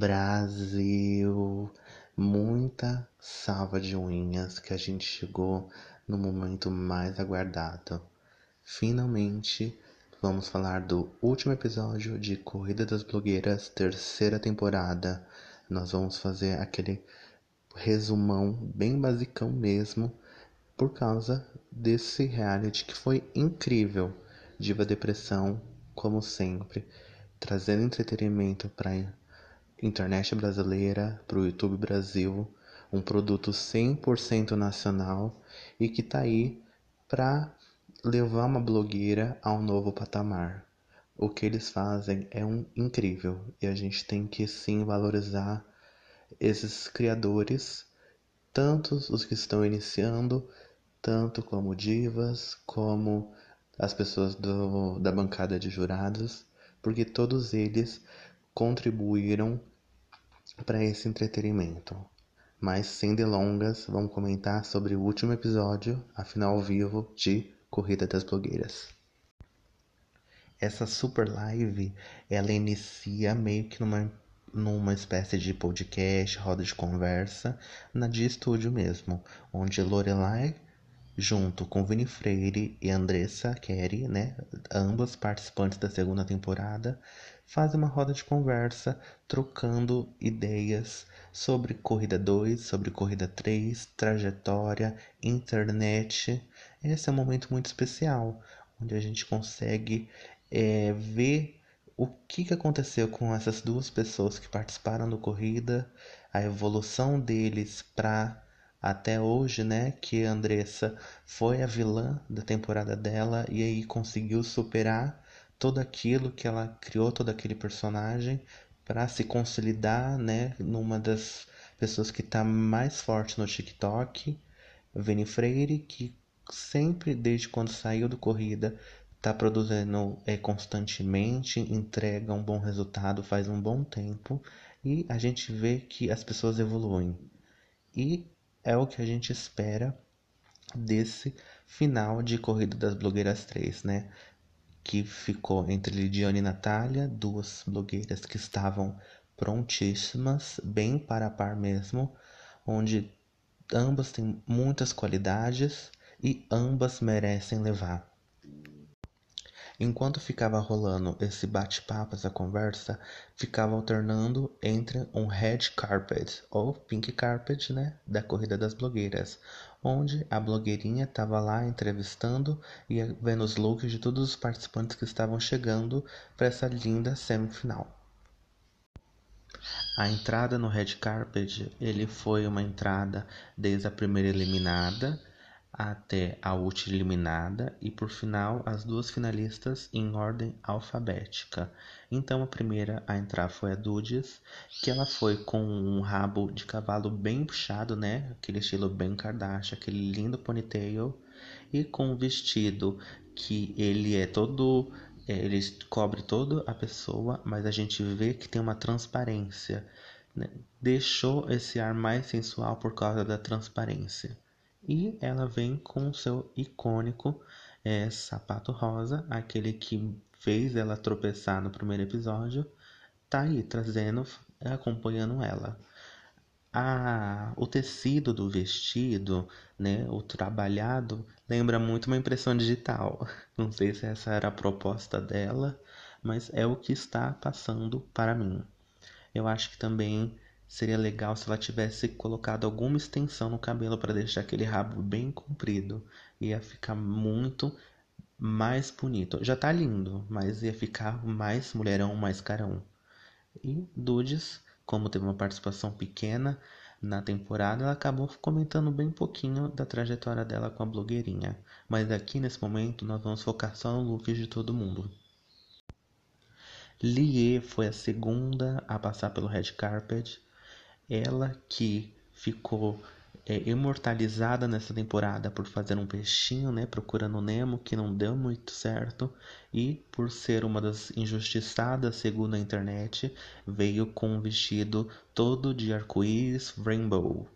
Brasil, muita salva de unhas que a gente chegou no momento mais aguardado. Finalmente, vamos falar do último episódio de Corrida das Blogueiras, terceira temporada. Nós vamos fazer aquele resumão bem basicão mesmo, por causa desse reality que foi incrível. Diva Depressão, como sempre, trazendo entretenimento para internet brasileira, para o YouTube Brasil, um produto 100% nacional e que está aí para levar uma blogueira a um novo patamar. O que eles fazem é um incrível e a gente tem que sim valorizar esses criadores, tanto os que estão iniciando, tanto como divas, como as pessoas do, da bancada de jurados, porque todos eles contribuíram para esse entretenimento. Mas sem delongas, vamos comentar sobre o último episódio, a final ao vivo de Corrida das Blogueiras. Essa super live, ela inicia meio que numa, numa espécie de podcast, roda de conversa, na de estúdio mesmo, onde Lorelai junto com Vini Freire e Andressa Kerry, né, ambas participantes da segunda temporada, fazem uma roda de conversa trocando ideias sobre Corrida 2, sobre Corrida 3, trajetória, internet. Esse é um momento muito especial, onde a gente consegue é, ver o que, que aconteceu com essas duas pessoas que participaram do Corrida, a evolução deles para até hoje, né, que a Andressa foi a vilã da temporada dela e aí conseguiu superar tudo aquilo que ela criou, todo aquele personagem para se consolidar, né, numa das pessoas que está mais forte no TikTok, Vini Freire, que sempre desde quando saiu do corrida está produzindo é, constantemente, entrega um bom resultado faz um bom tempo e a gente vê que as pessoas evoluem. E é o que a gente espera desse final de Corrida das Blogueiras 3, né? Que ficou entre Lidiane e Natália, duas blogueiras que estavam prontíssimas, bem para a par mesmo, onde ambas têm muitas qualidades e ambas merecem levar. Enquanto ficava rolando esse bate-papo, essa conversa, ficava alternando entre um red carpet ou pink carpet, né, da corrida das blogueiras, onde a blogueirinha estava lá entrevistando e vendo os looks de todos os participantes que estavam chegando para essa linda semifinal. A entrada no red carpet, ele foi uma entrada desde a primeira eliminada até a última eliminada e por final as duas finalistas em ordem alfabética. Então a primeira a entrar foi a Dudes, que ela foi com um rabo de cavalo bem puxado, né? Aquele estilo bem Kardashian, aquele lindo ponytail e com um vestido que ele é todo é, ele cobre toda a pessoa, mas a gente vê que tem uma transparência. Né? Deixou esse ar mais sensual por causa da transparência. E ela vem com o seu icônico é, sapato rosa, aquele que fez ela tropeçar no primeiro episódio, tá aí trazendo, acompanhando ela. O tecido do vestido, né, o trabalhado, lembra muito uma impressão digital. Não sei se essa era a proposta dela, mas é o que está passando para mim. Eu acho que também Seria legal se ela tivesse colocado alguma extensão no cabelo para deixar aquele rabo bem comprido. Ia ficar muito mais bonito. Já tá lindo, mas ia ficar mais mulherão, mais carão. E Dudes, como teve uma participação pequena na temporada, ela acabou comentando bem pouquinho da trajetória dela com a blogueirinha. Mas aqui nesse momento nós vamos focar só no look de todo mundo. Lie foi a segunda a passar pelo red carpet ela que ficou é, imortalizada nessa temporada por fazer um peixinho, né, procurando Nemo, que não deu muito certo, e por ser uma das injustiçadas, segundo a internet, veio com um vestido todo de arco-íris rainbow.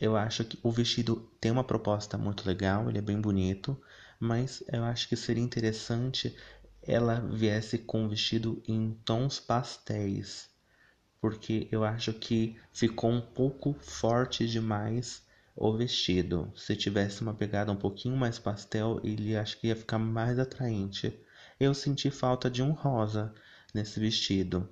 Eu acho que o vestido tem uma proposta muito legal, ele é bem bonito, mas eu acho que seria interessante ela viesse com um vestido em tons pastéis porque eu acho que ficou um pouco forte demais o vestido. Se tivesse uma pegada um pouquinho mais pastel, ele acho que ia ficar mais atraente. Eu senti falta de um rosa nesse vestido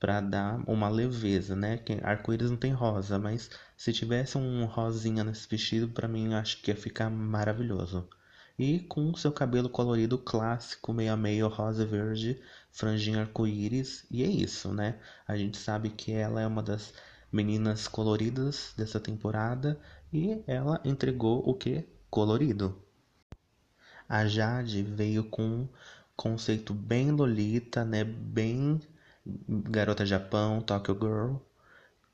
para dar uma leveza, né? Arco-íris não tem rosa, mas se tivesse um rosinha nesse vestido, para mim acho que ia ficar maravilhoso. E com seu cabelo colorido clássico, meio a meio rosa e verde, franjinha arco-íris, e é isso, né? A gente sabe que ela é uma das meninas coloridas dessa temporada e ela entregou o que? Colorido. A Jade veio com um conceito bem lolita, né? Bem Garota Japão, Tokyo Girl,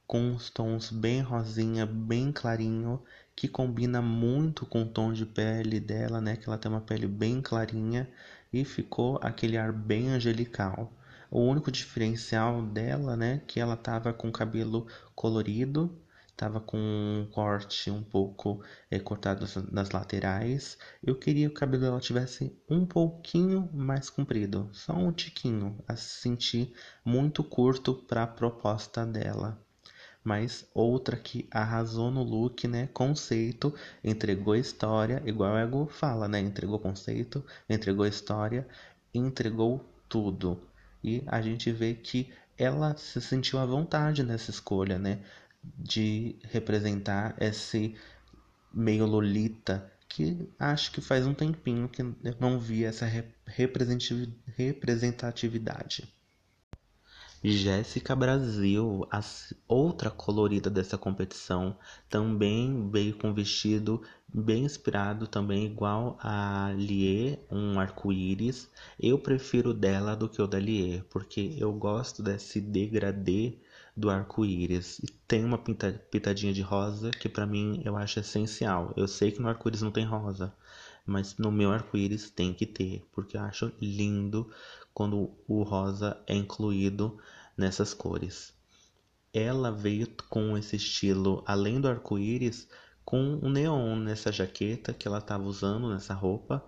com os tons bem rosinha, bem clarinho, que combina muito com o tom de pele dela, né? Que ela tem uma pele bem clarinha e ficou aquele ar bem angelical. O único diferencial dela, né, que ela tava com cabelo colorido, tava com um corte um pouco é, cortado nas laterais. Eu queria que o cabelo dela tivesse um pouquinho mais comprido, só um tiquinho, a se sentir muito curto para a proposta dela. Mas outra que arrasou no look, né? Conceito, entregou história, igual o Ego fala, né? Entregou conceito, entregou história, entregou tudo. E a gente vê que ela se sentiu à vontade nessa escolha, né? de representar esse meio lolita que acho que faz um tempinho que eu não vi essa representatividade. Jéssica Brasil, a outra colorida dessa competição, também veio com vestido bem inspirado, também igual a Lie, um arco-íris. Eu prefiro dela do que o da Lie, porque eu gosto desse degradê do arco-íris. E tem uma pitadinha de rosa que para mim eu acho essencial. Eu sei que no arco-íris não tem rosa, mas no meu arco-íris tem que ter, porque eu acho lindo quando o rosa é incluído nessas cores. Ela veio com esse estilo, além do arco-íris, com o neon nessa jaqueta que ela estava usando nessa roupa,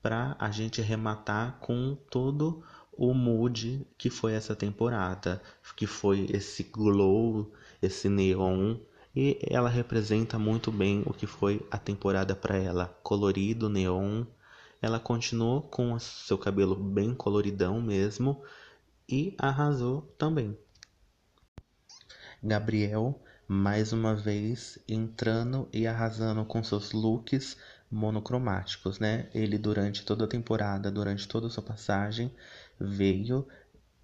para a gente arrematar com todo o mood que foi essa temporada, que foi esse glow, esse neon, e ela representa muito bem o que foi a temporada para ela, colorido, neon. Ela continuou com seu cabelo bem coloridão mesmo e arrasou também. Gabriel mais uma vez entrando e arrasando com seus looks monocromáticos, né? Ele durante toda a temporada, durante toda a sua passagem, veio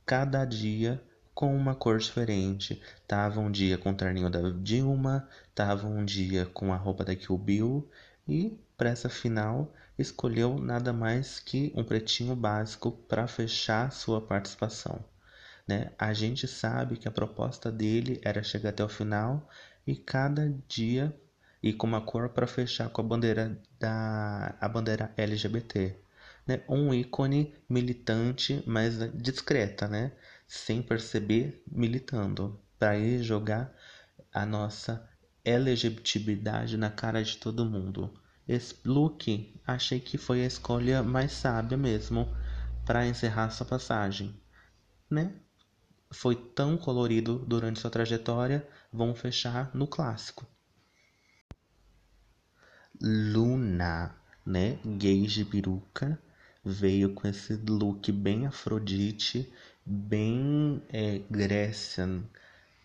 cada dia com uma cor diferente. Tava um dia com o terninho da Dilma, tava um dia com a roupa da Kill Bill e para essa final escolheu nada mais que um pretinho básico para fechar sua participação. Né? A gente sabe que a proposta dele era chegar até o final e cada dia e com uma cor para fechar com a bandeira da a bandeira LGBT né, um ícone militante, mas discreta, né, sem perceber, militando, para ir jogar a nossa elegibilidade na cara de todo mundo. Look achei que foi a escolha mais sábia mesmo para encerrar sua passagem, né? Foi tão colorido durante sua trajetória, vamos fechar no clássico. Luna, né? Gay de peruca veio com esse look bem Afrodite, bem é, Grecian,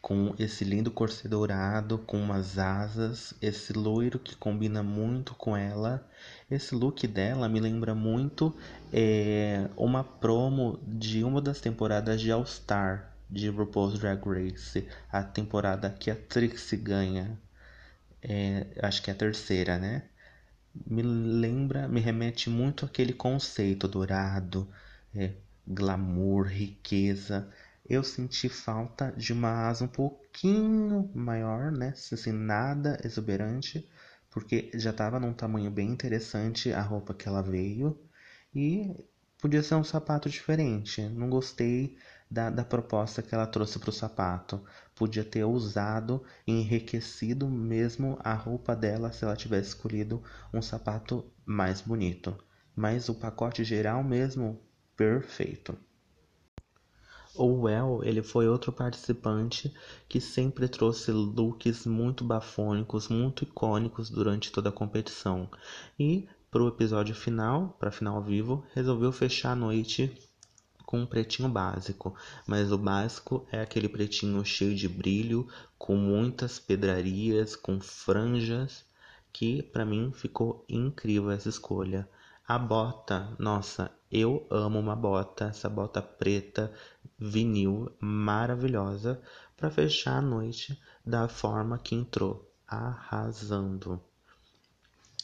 com esse lindo corset dourado, com umas asas, esse loiro que combina muito com ela. Esse look dela me lembra muito é, uma promo de uma das temporadas de All Star de RuPaul's Drag Race, a temporada que a Trixie ganha. É, acho que é a terceira, né? me lembra, me remete muito àquele conceito dourado, é, glamour, riqueza. Eu senti falta de uma asa um pouquinho maior, né? Assim, nada exuberante, porque já estava num tamanho bem interessante a roupa que ela veio e podia ser um sapato diferente. Não gostei da, da proposta que ela trouxe para o sapato. Podia ter usado enriquecido mesmo a roupa dela se ela tivesse escolhido um sapato mais bonito. Mas o pacote geral mesmo, perfeito. O Well, ele foi outro participante que sempre trouxe looks muito bafônicos, muito icônicos durante toda a competição. E para o episódio final, para final ao vivo, resolveu fechar a noite com um pretinho básico, mas o básico é aquele pretinho cheio de brilho, com muitas pedrarias, com franjas, que para mim ficou incrível essa escolha. A bota, nossa, eu amo uma bota, essa bota preta vinil maravilhosa para fechar a noite da forma que entrou, arrasando.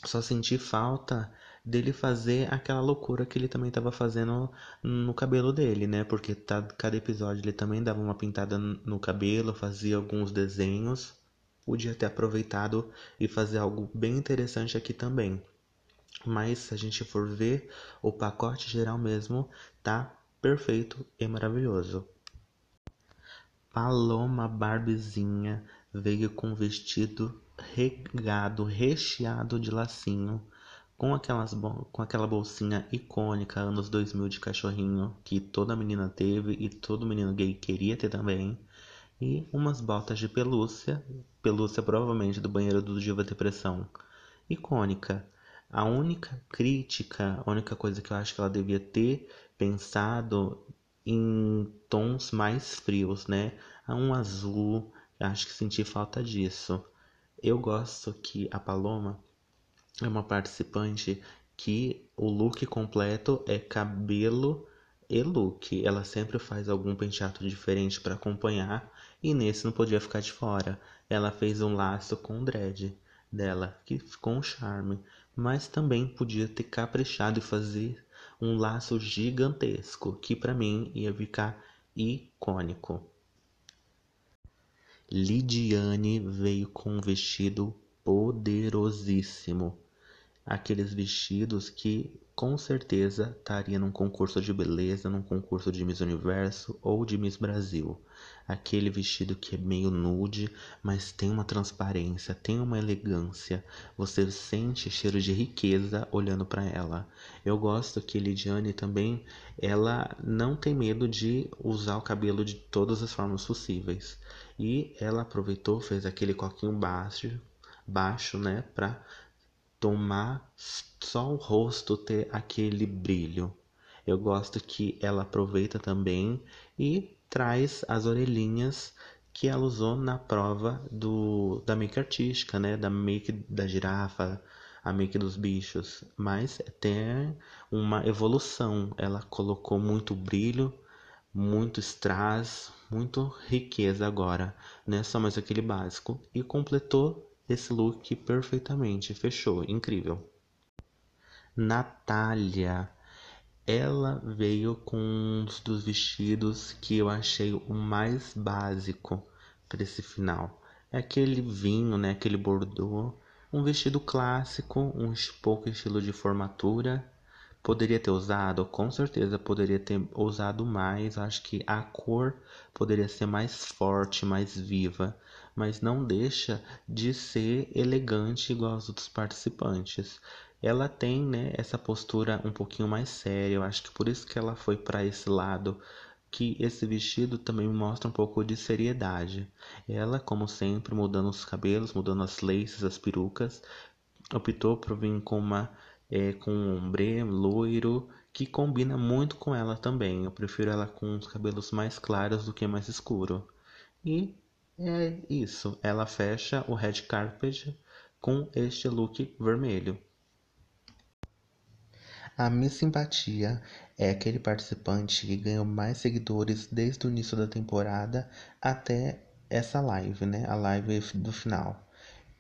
Só senti falta dele fazer aquela loucura que ele também estava fazendo no cabelo dele, né? Porque tá, cada episódio ele também dava uma pintada no cabelo, fazia alguns desenhos. Podia ter aproveitado e fazer algo bem interessante aqui também. Mas se a gente for ver, o pacote geral mesmo tá perfeito e maravilhoso. Paloma Barbezinha veio com vestido regado, recheado de lacinho, com, aquelas, com aquela bolsinha icônica anos 2000 de cachorrinho que toda menina teve e todo menino gay queria ter também, e umas botas de pelúcia, pelúcia provavelmente do banheiro do Diva Depressão, icônica. A única crítica, a única coisa que eu acho que ela devia ter pensado em tons mais frios, né? Um azul, acho que senti falta disso. Eu gosto que a Paloma é uma participante que o look completo é cabelo e look. Ela sempre faz algum penteado diferente para acompanhar e nesse não podia ficar de fora. Ela fez um laço com dread dela, que ficou um charme mas também podia ter caprichado e fazer um laço gigantesco, que para mim ia ficar icônico. Lidiane veio com um vestido poderosíssimo. Aqueles vestidos que com certeza estaria num concurso de beleza, num concurso de Miss Universo ou de Miss Brasil. Aquele vestido que é meio nude, mas tem uma transparência, tem uma elegância. Você sente cheiro de riqueza olhando para ela. Eu gosto que Lidiane também, ela não tem medo de usar o cabelo de todas as formas possíveis. E ela aproveitou, fez aquele coquinho baixo, baixo, né, para tomar só o rosto ter aquele brilho. Eu gosto que ela aproveita também e traz as orelhinhas que ela usou na prova do, da make artística, né? Da make da girafa, a make dos bichos. Mas tem uma evolução. Ela colocou muito brilho, muito strass, muito riqueza agora. Não é só mais aquele básico. E completou esse look perfeitamente, fechou, incrível. Natália, ela veio com um dos vestidos que eu achei o mais básico para esse final. É aquele vinho, né, aquele bordô, um vestido clássico, um pouco estilo de formatura. Poderia ter usado, com certeza poderia ter usado mais. Acho que a cor poderia ser mais forte, mais viva mas não deixa de ser elegante igual aos outros participantes. Ela tem, né, essa postura um pouquinho mais séria. Eu acho que por isso que ela foi para esse lado que esse vestido também mostra um pouco de seriedade. Ela, como sempre, mudando os cabelos, mudando as laces, as perucas, optou por vir com uma é, com um ombre loiro que combina muito com ela também. Eu prefiro ela com os cabelos mais claros do que mais escuro. E é isso, ela fecha o red carpet com este look vermelho. A Miss Simpatia é aquele participante que ganhou mais seguidores desde o início da temporada até essa live, né? A live do final.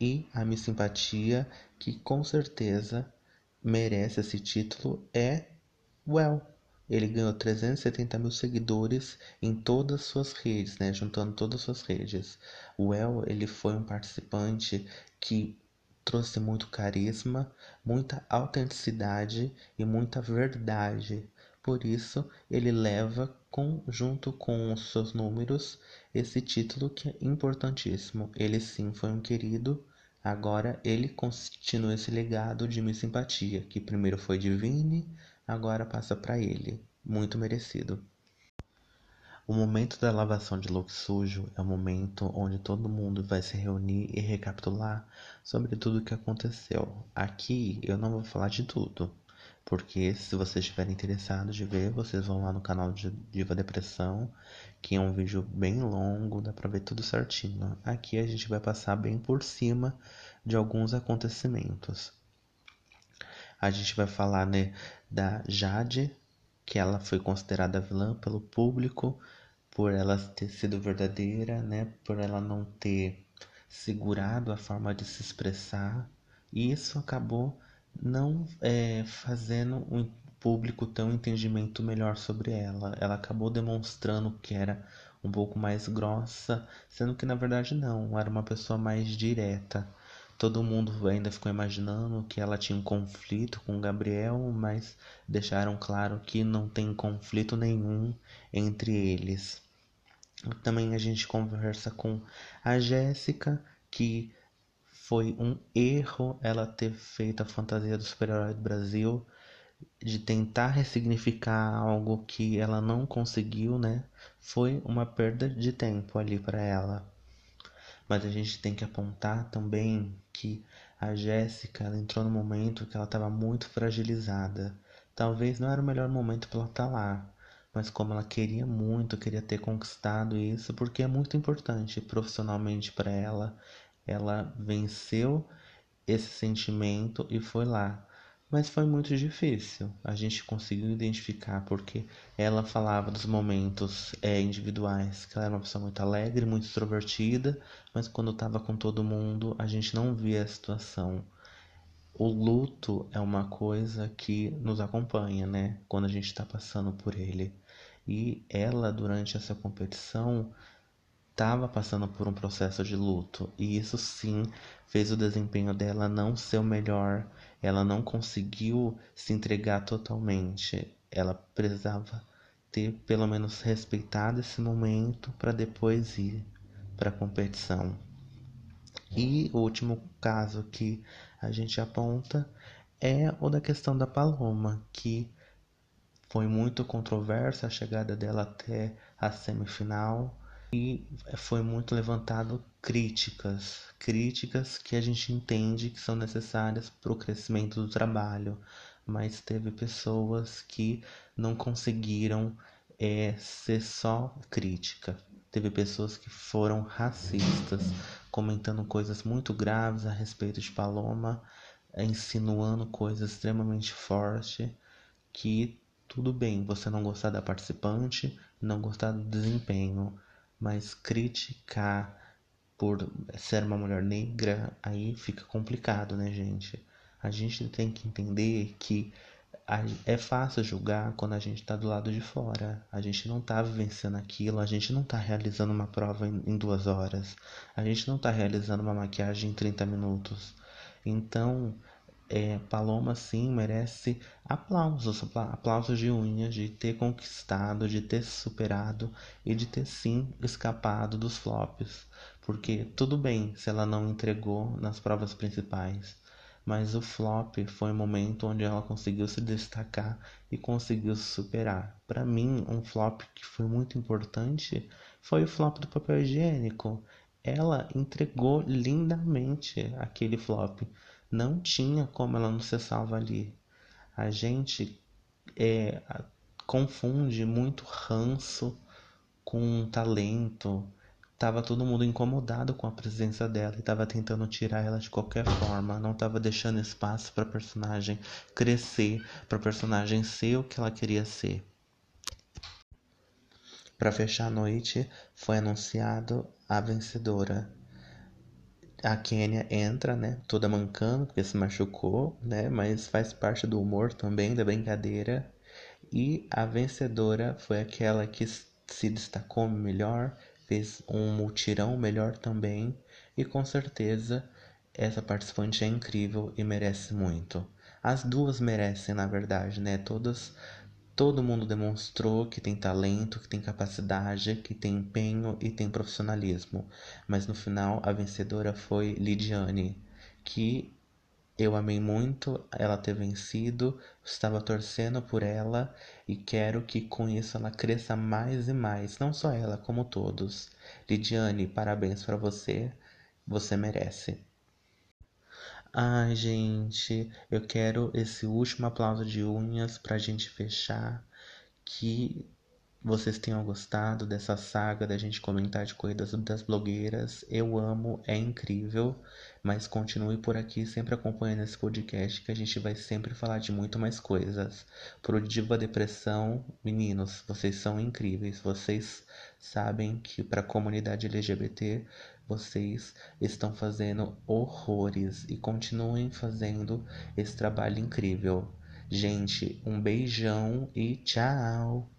E a Miss Simpatia, que com certeza merece esse título, é Well. Ele ganhou 370 mil seguidores em todas as suas redes, né? Juntando todas as suas redes. O El, ele foi um participante que trouxe muito carisma, muita autenticidade e muita verdade. Por isso, ele leva com, junto com os seus números esse título que é importantíssimo. Ele sim foi um querido. Agora ele continua esse legado de minha simpatia, que primeiro foi de Vini, agora passa para ele. Muito merecido. O momento da lavação de look sujo é o momento onde todo mundo vai se reunir e recapitular sobre tudo o que aconteceu. Aqui eu não vou falar de tudo, porque se vocês estiverem interessados de ver, vocês vão lá no canal de Diva Depressão, que é um vídeo bem longo, dá pra ver tudo certinho. Aqui a gente vai passar bem por cima de alguns acontecimentos. A gente vai falar né, da Jade, que ela foi considerada vilã pelo público por ela ter sido verdadeira, né, por ela não ter segurado a forma de se expressar. E isso acabou não é, fazendo o público ter um entendimento melhor sobre ela. Ela acabou demonstrando que era um pouco mais grossa, sendo que na verdade não, era uma pessoa mais direta. Todo mundo ainda ficou imaginando que ela tinha um conflito com Gabriel, mas deixaram claro que não tem conflito nenhum entre eles. Também a gente conversa com a Jéssica, que foi um erro ela ter feito a fantasia do super-herói do Brasil, de tentar ressignificar algo que ela não conseguiu, né? Foi uma perda de tempo ali para ela. Mas a gente tem que apontar também que a Jéssica entrou no momento que ela estava muito fragilizada. Talvez não era o melhor momento para ela estar tá lá, mas como ela queria muito, queria ter conquistado isso, porque é muito importante profissionalmente para ela, ela venceu esse sentimento e foi lá. Mas foi muito difícil. A gente conseguiu identificar porque ela falava dos momentos é, individuais, que ela era uma pessoa muito alegre, muito extrovertida, mas quando estava com todo mundo, a gente não via a situação. O luto é uma coisa que nos acompanha, né? Quando a gente está passando por ele. E ela, durante essa competição, estava passando por um processo de luto e isso sim fez o desempenho dela não ser o melhor. Ela não conseguiu se entregar totalmente. Ela precisava ter pelo menos respeitado esse momento para depois ir para a competição. E o último caso que a gente aponta é o da questão da Paloma, que foi muito controversa a chegada dela até a semifinal e foi muito levantado críticas, críticas que a gente entende que são necessárias para o crescimento do trabalho, mas teve pessoas que não conseguiram é, ser só crítica. Teve pessoas que foram racistas, comentando coisas muito graves a respeito de Paloma, insinuando coisas extremamente fortes que tudo bem você não gostar da participante, não gostar do desempenho, mas criticar por ser uma mulher negra, aí fica complicado, né, gente? A gente tem que entender que é fácil julgar quando a gente está do lado de fora. A gente não está vivenciando aquilo, a gente não está realizando uma prova em, duas horas, a gente não está realizando uma maquiagem em 30 minutos. Então, é, Paloma sim merece aplausos, aplausos de unhas de ter conquistado, de ter superado e de ter sim escapado dos flops. Porque tudo bem se ela não entregou nas provas principais, mas o flop foi o momento onde ela conseguiu se destacar e conseguiu se superar. Para mim, um flop que foi muito importante foi o flop do papel higiênico. Ela entregou lindamente aquele flop não tinha como ela não ser salva ali. A gente é, confunde muito ranço com talento. Tava todo mundo incomodado com a presença dela e tava tentando tirar ela de qualquer forma, não tava deixando espaço para personagem crescer, para personagem ser o que ela queria ser. Para fechar a noite, foi anunciado a vencedora a Kenya entra, né, toda mancando porque se machucou, né, mas faz parte do humor também, da brincadeira. E a vencedora foi aquela que se destacou melhor, fez um mutirão melhor também, e com certeza essa participante é incrível e merece muito. As duas merecem, na verdade, né? Todas Todo mundo demonstrou que tem talento, que tem capacidade, que tem empenho e tem profissionalismo. Mas no final a vencedora foi Lidiane, que Eu amei muito ela ter vencido, estava torcendo por ela e quero que com isso ela cresça mais e mais, não só ela, como todos. Lidiane, parabéns para você, você merece. Ai, gente, eu quero esse último aplauso de unhas pra gente fechar. Que vocês tenham gostado dessa saga da gente comentar de corridas das blogueiras. Eu amo, é incrível. Mas continue por aqui, sempre acompanhando esse podcast, que a gente vai sempre falar de muito mais coisas. Pro Diva Depressão, meninos, vocês são incríveis. Vocês sabem que para a comunidade LGBT vocês estão fazendo horrores e continuem fazendo esse trabalho incrível. Gente, um beijão e tchau!